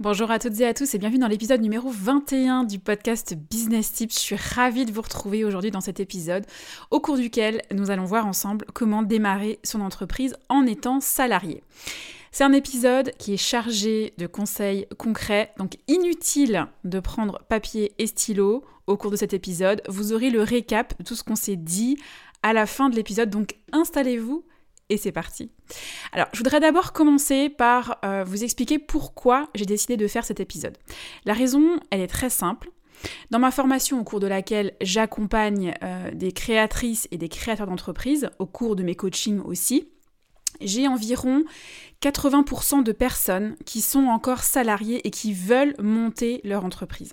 Bonjour à toutes et à tous et bienvenue dans l'épisode numéro 21 du podcast Business Tips. Je suis ravie de vous retrouver aujourd'hui dans cet épisode au cours duquel nous allons voir ensemble comment démarrer son entreprise en étant salarié. C'est un épisode qui est chargé de conseils concrets, donc inutile de prendre papier et stylo au cours de cet épisode. Vous aurez le récap de tout ce qu'on s'est dit à la fin de l'épisode, donc installez-vous et c'est parti. Alors, je voudrais d'abord commencer par euh, vous expliquer pourquoi j'ai décidé de faire cet épisode. La raison, elle est très simple. Dans ma formation au cours de laquelle j'accompagne euh, des créatrices et des créateurs d'entreprises, au cours de mes coachings aussi, j'ai environ 80% de personnes qui sont encore salariées et qui veulent monter leur entreprise.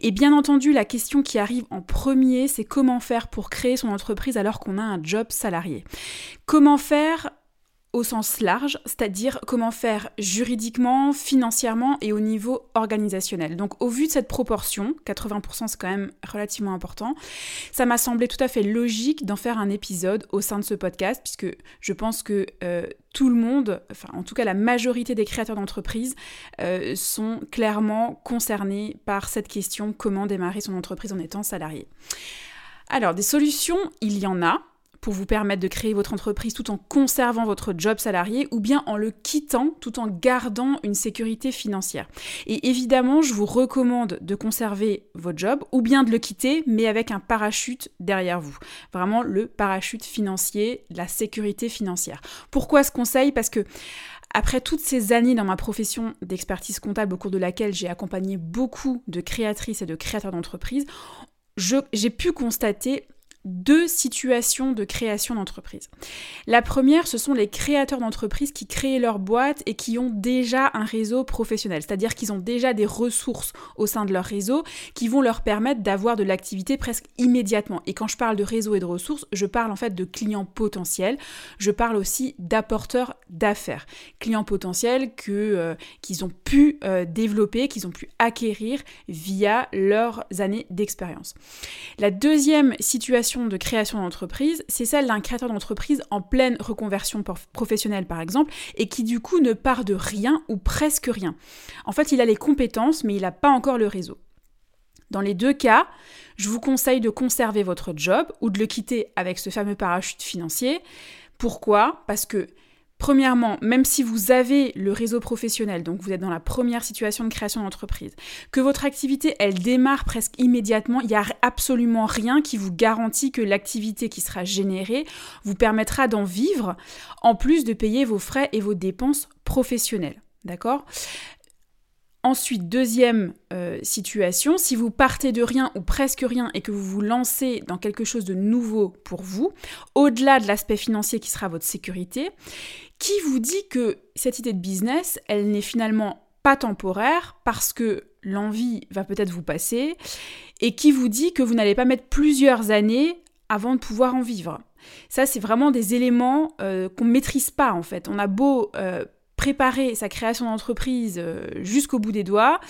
Et bien entendu, la question qui arrive en premier, c'est comment faire pour créer son entreprise alors qu'on a un job salarié? Comment faire au sens large, c'est-à-dire comment faire juridiquement, financièrement et au niveau organisationnel. Donc au vu de cette proportion, 80% c'est quand même relativement important, ça m'a semblé tout à fait logique d'en faire un épisode au sein de ce podcast, puisque je pense que euh, tout le monde, enfin en tout cas la majorité des créateurs d'entreprises, euh, sont clairement concernés par cette question, comment démarrer son entreprise en étant salarié. Alors des solutions, il y en a pour vous permettre de créer votre entreprise tout en conservant votre job salarié ou bien en le quittant tout en gardant une sécurité financière. Et évidemment, je vous recommande de conserver votre job ou bien de le quitter mais avec un parachute derrière vous. Vraiment le parachute financier, la sécurité financière. Pourquoi ce conseil? Parce que après toutes ces années dans ma profession d'expertise comptable au cours de laquelle j'ai accompagné beaucoup de créatrices et de créateurs d'entreprises, j'ai pu constater deux situations de création d'entreprise. La première, ce sont les créateurs d'entreprises qui créent leur boîte et qui ont déjà un réseau professionnel, c'est-à-dire qu'ils ont déjà des ressources au sein de leur réseau qui vont leur permettre d'avoir de l'activité presque immédiatement. Et quand je parle de réseau et de ressources, je parle en fait de clients potentiels, je parle aussi d'apporteurs d'affaires, clients potentiels que euh, qu'ils ont pu euh, développer, qu'ils ont pu acquérir via leurs années d'expérience. La deuxième situation de création d'entreprise, c'est celle d'un créateur d'entreprise en pleine reconversion professionnelle par exemple, et qui du coup ne part de rien ou presque rien. En fait, il a les compétences, mais il n'a pas encore le réseau. Dans les deux cas, je vous conseille de conserver votre job ou de le quitter avec ce fameux parachute financier. Pourquoi? Parce que Premièrement, même si vous avez le réseau professionnel, donc vous êtes dans la première situation de création d'entreprise, que votre activité, elle démarre presque immédiatement, il n'y a absolument rien qui vous garantit que l'activité qui sera générée vous permettra d'en vivre, en plus de payer vos frais et vos dépenses professionnelles. D'accord? Ensuite, deuxième euh, situation, si vous partez de rien ou presque rien et que vous vous lancez dans quelque chose de nouveau pour vous, au-delà de l'aspect financier qui sera votre sécurité, qui vous dit que cette idée de business, elle n'est finalement pas temporaire parce que l'envie va peut-être vous passer et qui vous dit que vous n'allez pas mettre plusieurs années avant de pouvoir en vivre. Ça, c'est vraiment des éléments euh, qu'on ne maîtrise pas en fait. On a beau euh, préparer sa création d'entreprise euh, jusqu'au bout des doigts,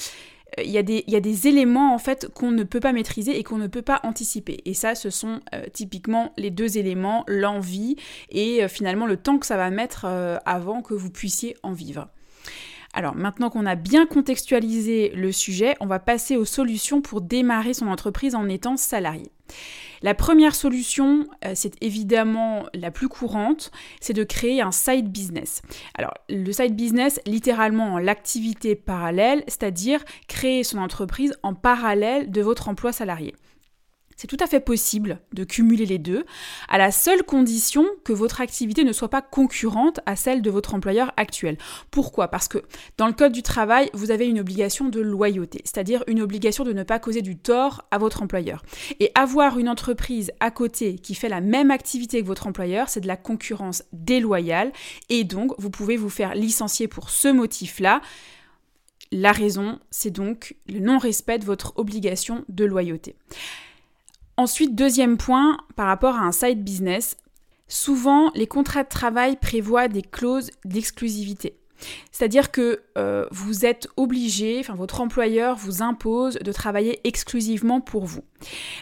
euh, il y, a des, éléments en fait qu'on ne peut pas maîtriser et qu'on ne peut pas anticiper. Et ça, ce sont euh, typiquement les deux éléments, l'envie et finalement le temps que ça va mettre avant que vous puissiez en vivre. Alors maintenant qu'on a bien contextualisé le sujet, on va passer aux solutions pour démarrer son entreprise en étant salarié. La première solution, euh, c'est évidemment la plus courante, c'est de créer un side business. Alors, le side business, littéralement l'activité parallèle, c'est-à-dire créer son entreprise en parallèle de votre emploi salarié. C'est tout à fait possible de cumuler les deux, à la seule condition que votre activité ne soit pas concurrente à celle de votre employeur actuel. Pourquoi? Parce que dans le Code du travail, vous avez une obligation de loyauté, c'est-à-dire une obligation de ne pas causer du tort à votre employeur. Et avoir une entreprise à côté qui fait la même activité que votre employeur, c'est de la concurrence déloyale, et donc vous pouvez vous faire licencier pour ce motif-là La raison, c'est donc le non-respect de votre obligation de loyauté. Ensuite, deuxième point, par rapport à un side business, souvent les contrats de travail prévoient des clauses d'exclusivité. C'est-à-dire que euh, vous êtes obligé, enfin votre employeur vous impose de travailler exclusivement pour vous.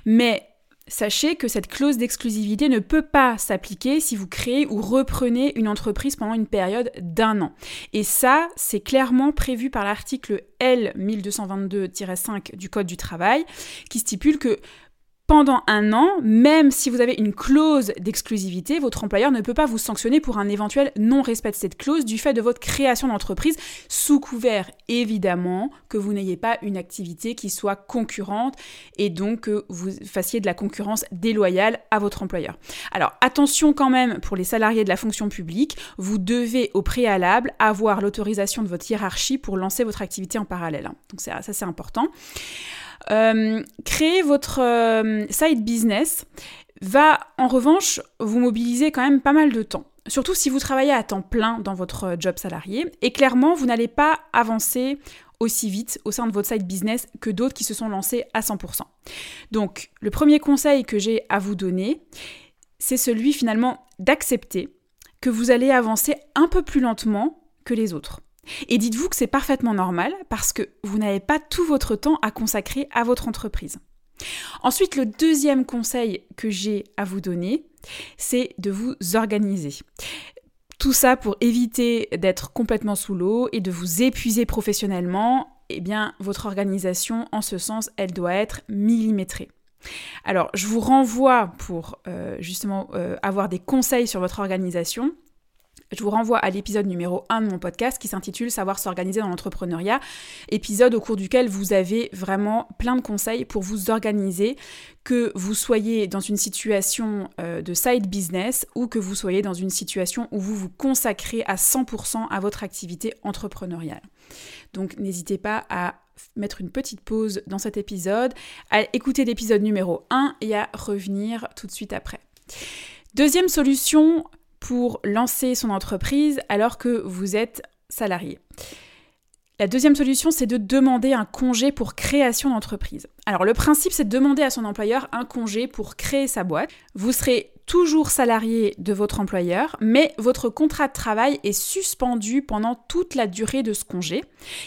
Mais Sachez que cette clause d'exclusivité ne peut pas s'appliquer si vous créez ou reprenez une entreprise pendant une période d'un an. Et ça, c'est clairement prévu par l'article L 1222-5 du Code du travail qui stipule que pendant un an, même si vous avez une clause d'exclusivité, votre employeur ne peut pas vous sanctionner pour un éventuel non-respect de cette clause du fait de votre création d'entreprise, sous couvert évidemment que vous n'ayez pas une activité qui soit concurrente et donc que vous fassiez de la concurrence déloyale à votre employeur. Alors attention quand même pour les salariés de la fonction publique, vous devez au préalable avoir l'autorisation de votre hiérarchie pour lancer votre activité en parallèle. Donc ça c'est important. Euh, créer votre euh, side business va en revanche vous mobiliser quand même pas mal de temps. Surtout si vous travaillez à temps plein dans votre job salarié. Et clairement, vous n'allez pas avancer aussi vite au sein de votre side business que d'autres qui se sont lancés à 100%. Donc, le premier conseil que j'ai à vous donner, c'est celui finalement d'accepter que vous allez avancer un peu plus lentement que les autres. Et dites-vous que c'est parfaitement normal parce que vous n'avez pas tout votre temps à consacrer à votre entreprise. Ensuite, le deuxième conseil que j'ai à vous donner, c'est de vous organiser. Tout ça pour éviter d'être complètement sous l'eau et de vous épuiser professionnellement. Eh bien, votre organisation, en ce sens, elle doit être millimétrée. Alors, je vous renvoie pour euh, justement euh, avoir des conseils sur votre organisation je vous renvoie à l'épisode numéro 1 de mon podcast qui s'intitule Savoir s'organiser dans l'entrepreneuriat, épisode au cours duquel vous avez vraiment plein de conseils pour vous organiser, que vous soyez dans une situation euh, de side business ou que vous soyez dans une situation où vous vous consacrez à 100% à votre activité entrepreneuriale. Donc n'hésitez pas à mettre une petite pause dans cet épisode, à écouter l'épisode numéro 1 et à revenir tout de suite après. Deuxième solution pour lancer son entreprise alors que vous êtes salarié. La deuxième solution, c'est de demander un congé pour création d'entreprise. Alors le principe, c'est de demander à son employeur un congé pour créer sa boîte. Vous serez toujours salarié de votre employeur, mais votre contrat de travail est suspendu pendant toute la durée de ce congé,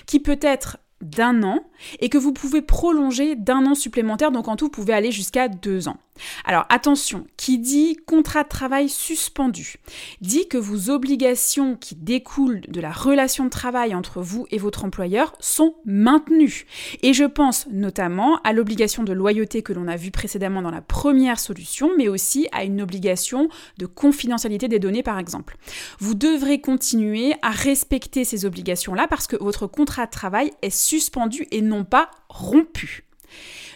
qui peut être d'un an et que vous pouvez prolonger d'un an supplémentaire, donc en tout vous pouvez aller jusqu'à deux ans. Alors attention, qui dit contrat de travail suspendu dit que vos obligations qui découlent de la relation de travail entre vous et votre employeur sont maintenues. Et je pense notamment à l'obligation de loyauté que l'on a vue précédemment dans la première solution, mais aussi à une obligation de confidentialité des données par exemple. Vous devrez continuer à respecter ces obligations-là parce que votre contrat de travail est suspendu et non pas rompu.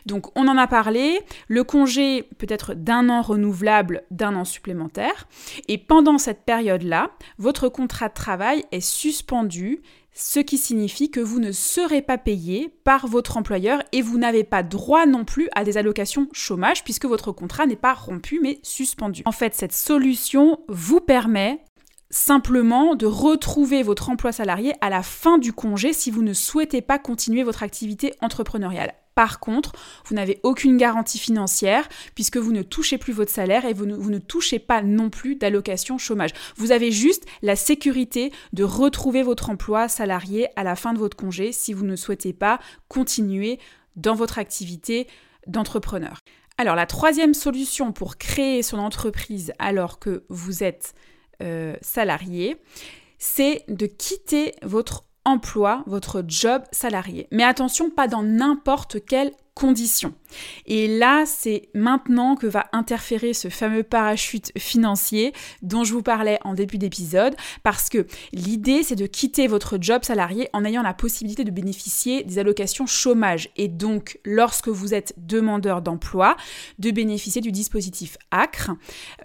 Donc on en a parlé, le congé peut être d'un an renouvelable, d'un an supplémentaire, et pendant cette période-là, votre contrat de travail est suspendu, ce qui signifie que vous ne serez pas payé par votre employeur et vous n'avez pas droit non plus à des allocations chômage puisque votre contrat n'est pas rompu mais suspendu. En fait, cette solution vous permet simplement de retrouver votre emploi salarié à la fin du congé si vous ne souhaitez pas continuer votre activité entrepreneuriale. Par contre, vous n'avez aucune garantie financière puisque vous ne touchez plus votre salaire et vous ne, touchez pas non plus d'allocation chômage. Vous avez juste la sécurité de retrouver votre emploi salarié à la fin de votre congé si vous ne souhaitez pas continuer dans votre activité d'entrepreneur. Alors la troisième solution pour créer son entreprise alors que vous êtes euh, salarié, c'est de quitter votre emploi, votre job salarié. Mais attention, pas dans n'importe quel conditions. Et là, c'est maintenant que va interférer ce fameux parachute financier dont je vous parlais en début d'épisode, parce que l'idée, c'est de quitter votre job salarié en ayant la possibilité de bénéficier des allocations chômage, et donc, lorsque vous êtes demandeur d'emploi, de bénéficier du dispositif ACRE,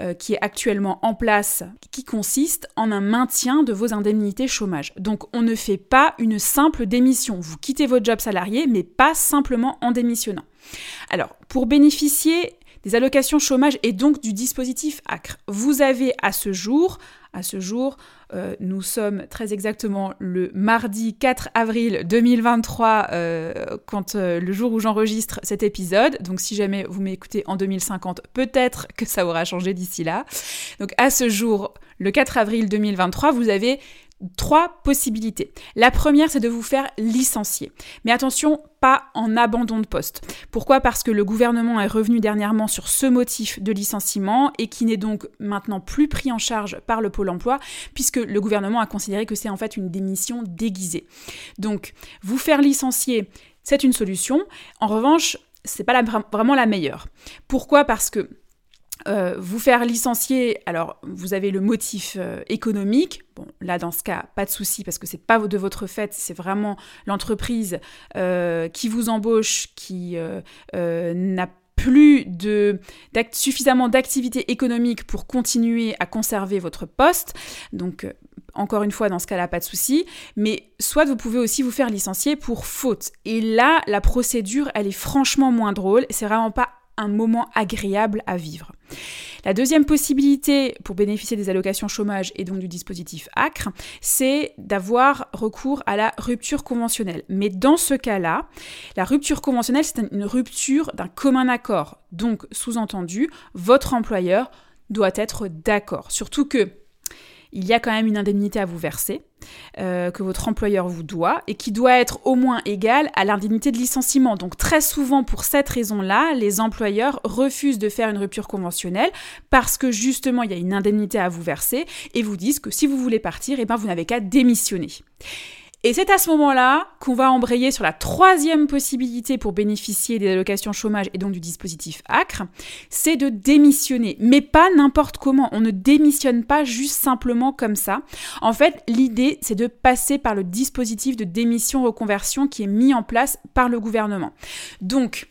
euh, qui est actuellement en place, qui consiste en un maintien de vos indemnités chômage. Donc, on ne fait pas une simple démission. Vous quittez votre job salarié, mais pas simplement en démission alors, pour bénéficier des allocations chômage et donc du dispositif ACRE. Vous avez à ce jour, à ce jour, euh, nous sommes très exactement le mardi 4 avril 2023, euh, quand, euh, le jour où j'enregistre cet épisode. Donc si jamais vous m'écoutez en 2050, peut-être que ça aura changé d'ici là. Donc à ce jour, le 4 avril 2023, vous avez trois possibilités. La première, c'est de vous faire licencier. Mais attention, pas en abandon de poste. Pourquoi? Parce que le gouvernement est revenu dernièrement sur ce motif de licenciement et qui n'est donc maintenant plus pris en charge par le Pôle emploi, puisque le gouvernement a considéré que c'est en fait une démission déguisée. Donc, vous faire licencier, c'est une solution. En revanche, c'est pas vraiment la meilleure. Pourquoi? Parce que euh, vous faire licencier, alors vous avez le motif euh, économique. Bon, là dans ce cas, pas de souci parce que c'est pas de votre fait, c'est vraiment l'entreprise euh, qui vous embauche qui n'a plus suffisamment d'activité économique pour continuer à conserver votre poste. Donc encore une fois, dans ce cas-là, pas de souci. Mais soit vous pouvez aussi vous faire licencier pour faute. Et là, la procédure, elle est franchement moins drôle. C'est vraiment pas un moment agréable à vivre. La deuxième possibilité pour bénéficier des allocations chômage et donc du dispositif ACRE, c'est d'avoir recours à la rupture conventionnelle. Mais dans ce cas-là, la rupture conventionnelle, c'est une rupture d'un commun accord. Donc, sous-entendu, votre employeur doit être d'accord. Surtout que il y a quand même une indemnité à vous verser. Euh, que votre employeur vous doit et qui doit être au moins égale à l'indemnité de licenciement. Donc très souvent pour cette raison-là, les employeurs refusent de faire une rupture conventionnelle parce que justement il y a une indemnité à vous verser et vous disent que si vous voulez partir, eh ben, vous n'avez qu'à démissionner. Et c'est à ce moment-là qu'on va embrayer sur la troisième possibilité pour bénéficier des allocations chômage et donc du dispositif ACRE, c'est de démissionner. Mais pas n'importe comment. On ne démissionne pas juste simplement comme ça. En fait, l'idée, c'est de passer par le dispositif de démission-reconversion qui est mis en place par le gouvernement. Donc,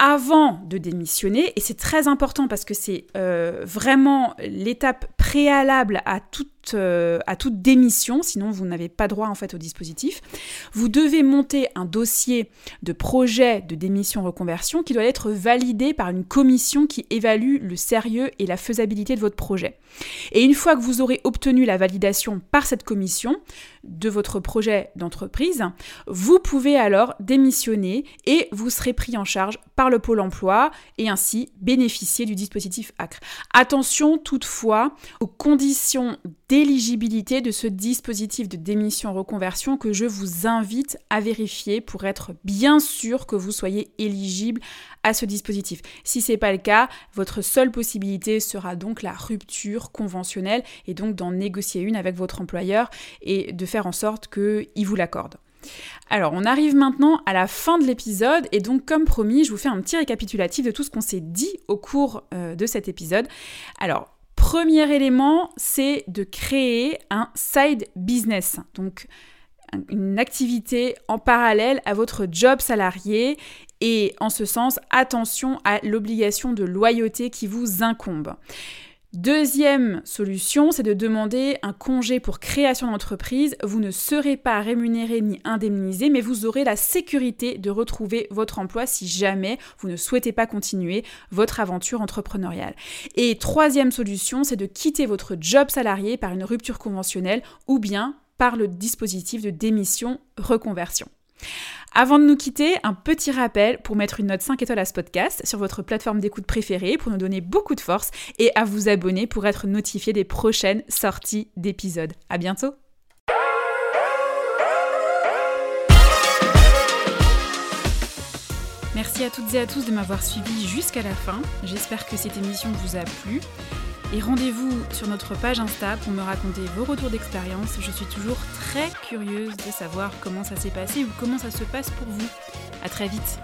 avant de démissionner, et c'est très important parce que c'est euh, vraiment l'étape préalable à toute euh, à toute démission, sinon vous n'avez pas droit en fait au dispositif. Vous devez monter un dossier de projet de démission reconversion qui doit être validé par une commission qui évalue le sérieux et la faisabilité de votre projet. Et une fois que vous aurez obtenu la validation par cette commission de votre projet d'entreprise, vous pouvez alors démissionner et vous serez pris en charge par le pôle emploi et ainsi bénéficier du dispositif ACRE. Attention toutefois aux conditions d'éligibilité de ce dispositif de démission reconversion que je vous invite à vérifier pour être bien sûr que vous soyez éligible à ce dispositif. Si ce n'est pas le cas, votre seule possibilité sera donc la rupture conventionnelle et donc d'en négocier une avec votre employeur et de faire en sorte qu'il vous l'accorde. Alors, on arrive maintenant à la fin de l'épisode et donc, comme promis, je vous fais un petit récapitulatif de tout ce qu'on s'est dit au cours euh, de cet épisode. Alors, Premier élément, c'est de créer un side business, donc une activité en parallèle à votre job salarié et en ce sens, attention à l'obligation de loyauté qui vous incombe. Deuxième solution, c'est de demander un congé pour création d'entreprise. Vous ne serez pas rémunéré ni indemnisé, mais vous aurez la sécurité de retrouver votre emploi si jamais vous ne souhaitez pas continuer votre aventure entrepreneuriale. Et troisième solution, c'est de quitter votre job salarié par une rupture conventionnelle ou bien par le dispositif de démission reconversion. Avant de nous quitter, un petit rappel pour mettre une note 5 étoiles à ce podcast sur votre plateforme d'écoute préférée pour nous donner beaucoup de force et à vous abonner pour être notifié des prochaines sorties d'épisodes. À bientôt! Merci à toutes et à tous de m'avoir suivi jusqu'à la fin. J'espère que cette émission vous a plu. Et rendez-vous sur notre page Insta pour me raconter vos retours d'expérience. Je suis toujours très curieuse de savoir comment ça s'est passé ou comment ça se passe pour vous. À très vite